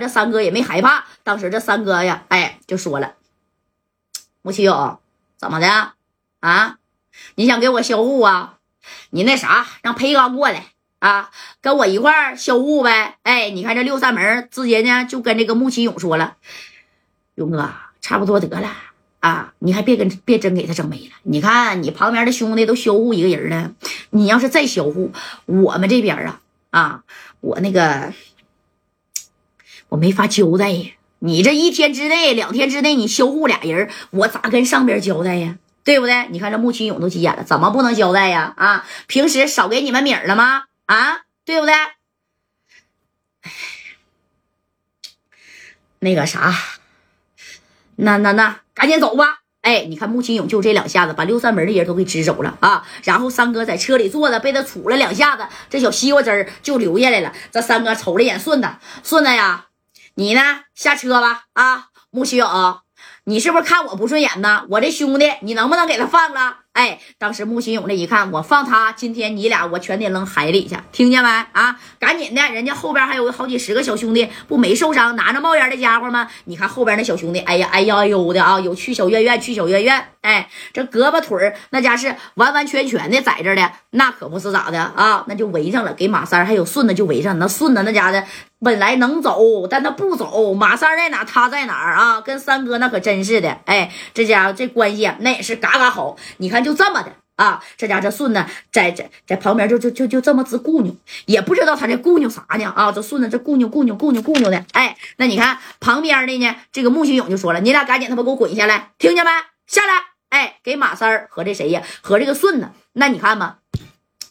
这三哥也没害怕。当时这三哥呀，哎，就说了：“穆启勇，怎么的啊？你想给我销户啊？你那啥，让裴刚过来啊，跟我一块儿销户呗。哎，你看这六扇门直接呢就跟这个穆启勇说了，勇哥，差不多得了。”啊，你还别跟别真给他整没了！你看你旁边的兄弟都销户一个人了，你要是再销户，我们这边啊啊，我那个我没法交代呀。你这一天之内、两天之内你销户俩人，我咋跟上边交代呀？对不对？你看这穆启勇都急眼了，怎么不能交代呀？啊，平时少给你们米了吗？啊，对不对？那个啥，那那那。赶紧走吧！哎，你看穆青勇就这两下子把六扇门的人都给支走了啊！然后三哥在车里坐着，被他杵了两下子，这小西瓜汁儿就流下来了。这三哥瞅了眼顺子，顺子呀，你呢？下车吧！啊，穆青勇，你是不是看我不顺眼呢？我这兄弟，你能不能给他放了？哎，当时穆新勇这一看，我放他，今天你俩我全得扔海里去，听见没？啊，赶紧的，人家后边还有好几十个小兄弟，不没受伤，拿着冒烟的家伙吗？你看后边那小兄弟，哎呀，哎呀，哎呦的啊，有去小院院，去小院院，哎，这胳膊腿儿那家是完完全全的在这的，那可不是咋的啊？那就围上了，给马三还有顺子就围上，那顺子那家的本来能走，但他不走，马三在哪他在哪儿啊？跟三哥那可真是的，哎，这家伙这关系那也是嘎嘎好，你看。就这么的啊，这家这顺子，在在在旁边就就就就这么直顾扭，也不知道他这顾扭啥呢啊！这顺子这顾扭顾扭顾扭顾扭的，哎，那你看旁边的呢，这个穆新勇就说了：“你俩赶紧他妈给我滚下来，听见没？下来！哎，给马三儿和这谁呀，和这个顺子，那你看吧。”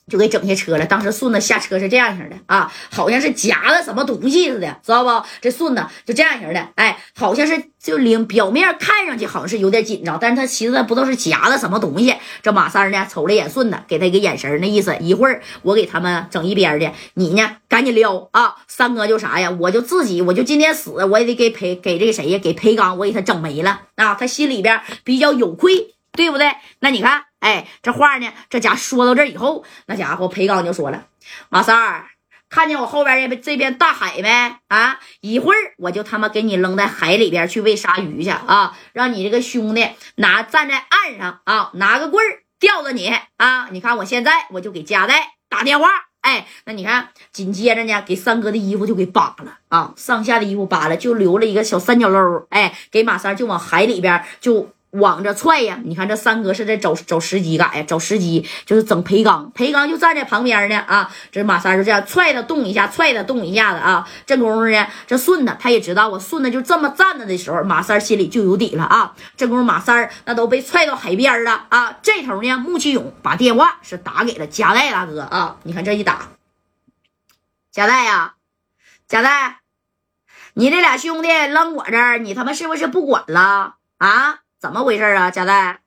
就给整下车了。当时顺子下车是这样型的啊，好像是夹了什么东西似的，知道不？这顺子就这样型的，哎，好像是就领表面看上去好像是有点紧张，但是他其实不知道是夹了什么东西。这马三呢，瞅了眼顺子，给他一个眼神，那意思一会儿我给他们整一边去，你呢赶紧撩啊！三哥就啥呀？我就自己，我就今天死，我也得给裴给这个谁呀？给裴刚，我给他整没了啊！他心里边比较有愧，对不对？那你看。哎，这话呢，这家说到这以后，那家伙裴刚就说了：“马三儿，看见我后边这这边大海没？啊，一会儿我就他妈给你扔在海里边去喂鲨鱼去啊！让你这个兄弟拿站在岸上啊，拿个棍儿吊着你啊！你看我现在我就给加代打电话。哎，那你看紧接着呢，给三哥的衣服就给扒了啊，上下的衣服扒了，就留了一个小三角漏。哎，给马三就往海里边就。”往这踹呀！你看这三哥是在找找时机干呀？找时机就是整裴刚，裴刚就站在旁边呢啊！这马三就这样踹他动一下，踹他动一下子啊！这功夫呢，这顺子他也知道，我顺子就这么站着的时候，马三心里就有底了啊！这功夫马三那都被踹到海边了啊！这头呢，穆启勇把电话是打给了加代大哥啊！你看这一打，加代呀，加代，你这俩兄弟扔我这儿，你他妈是不是不管了啊？怎么回事啊，贾代，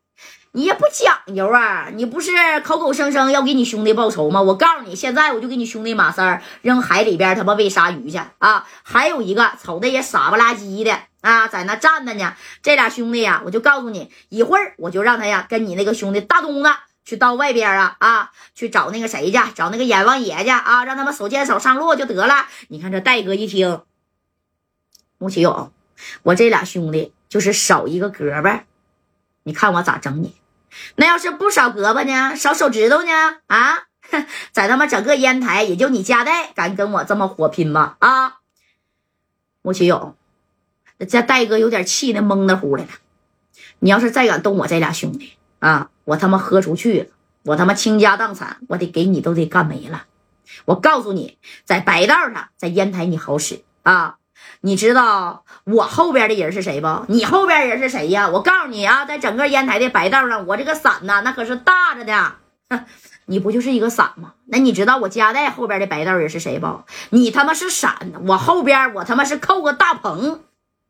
你也不讲究啊！你不是口口声声要给你兄弟报仇吗？我告诉你，现在我就给你兄弟马三扔海里边，他妈喂鲨鱼去啊！还有一个瞅的也傻不拉几的啊，在那站着呢。这俩兄弟呀，我就告诉你，一会儿我就让他呀跟你那个兄弟大东子去到外边啊啊，去找那个谁去，找那个阎王爷去啊，让他们手牵手上路就得了。你看这戴哥一听，穆启勇，我这俩兄弟。就是少一个胳膊，你看我咋整你？那要是不少胳膊呢？少手指头呢？啊，在他妈整个烟台，也就你家代敢跟我这么火拼吗？啊，穆启勇，这戴哥有点气的懵的乎的了。你要是再敢动我这俩兄弟啊，我他妈豁出去了，我他妈倾家荡产，我得给你都得干没了。我告诉你，在白道上，在烟台你好使啊。你知道我后边的人是谁不？你后边人是谁呀？我告诉你啊，在整个烟台的白道上，我这个伞呐，那可是大着的。你不就是一个伞吗？那你知道我家代后边的白道人是谁不？你他妈是伞，我后边我他妈是扣个大棚，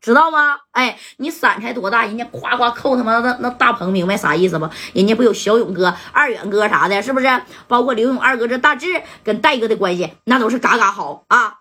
知道吗？哎，你伞才多大，人家夸夸扣他妈的那大棚，明白啥意思不？人家不有小勇哥、二远哥啥的，是不是？包括刘勇二哥这大志跟戴哥的关系，那都是嘎嘎好啊。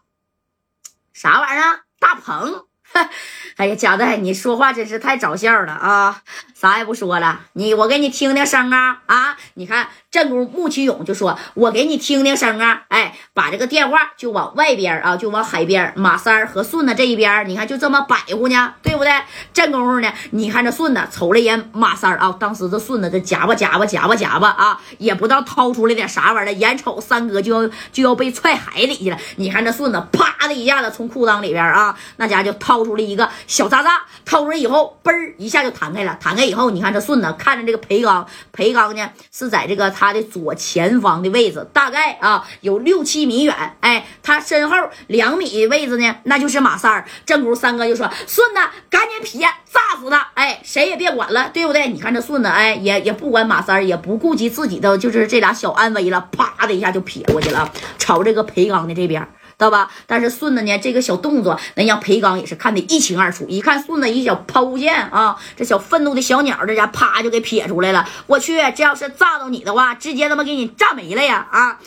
啥玩意儿？大鹏，哎呀，贾代，你说话真是太找笑了啊！啥也不说了，你我给你听听声啊啊！你看，正宫穆启勇就说：“我给你听听声啊！”哎，把这个电话就往外边啊，就往海边马三和顺子这一边，你看就这么摆乎呢，对不对？正功夫呢，你看这顺子瞅了一眼马三啊，当时这顺子这夹吧夹吧夹吧夹吧啊，也不知道掏出来点啥玩意儿，眼瞅三哥就要就要被踹海里去了。你看这顺子啪的一下子从裤裆里边啊，那家就掏掏出了一个小渣渣，掏出来以后，嘣儿一下就弹开了，弹开以后，你看这顺子看着这个裴刚，裴刚呢是在这个他的左前方的位置，大概啊有六七米远，哎，他身后两米位置呢，那就是马三儿。正骨三哥就说：“顺子，赶紧撇，炸死他！哎，谁也别管了，对不对？你看这顺子，哎，也也不管马三儿，也不顾及自己的，就是这俩小安危了，啪的一下就撇过去了，朝这个裴刚的这边。”知道吧？但是顺子呢，这个小动作能让裴刚也是看得一清二楚。一看顺子一脚抛物线啊，这小愤怒的小鸟，这家啪就给撇出来了。我去，这要是炸到你的话，直接他妈给你炸没了呀！啊，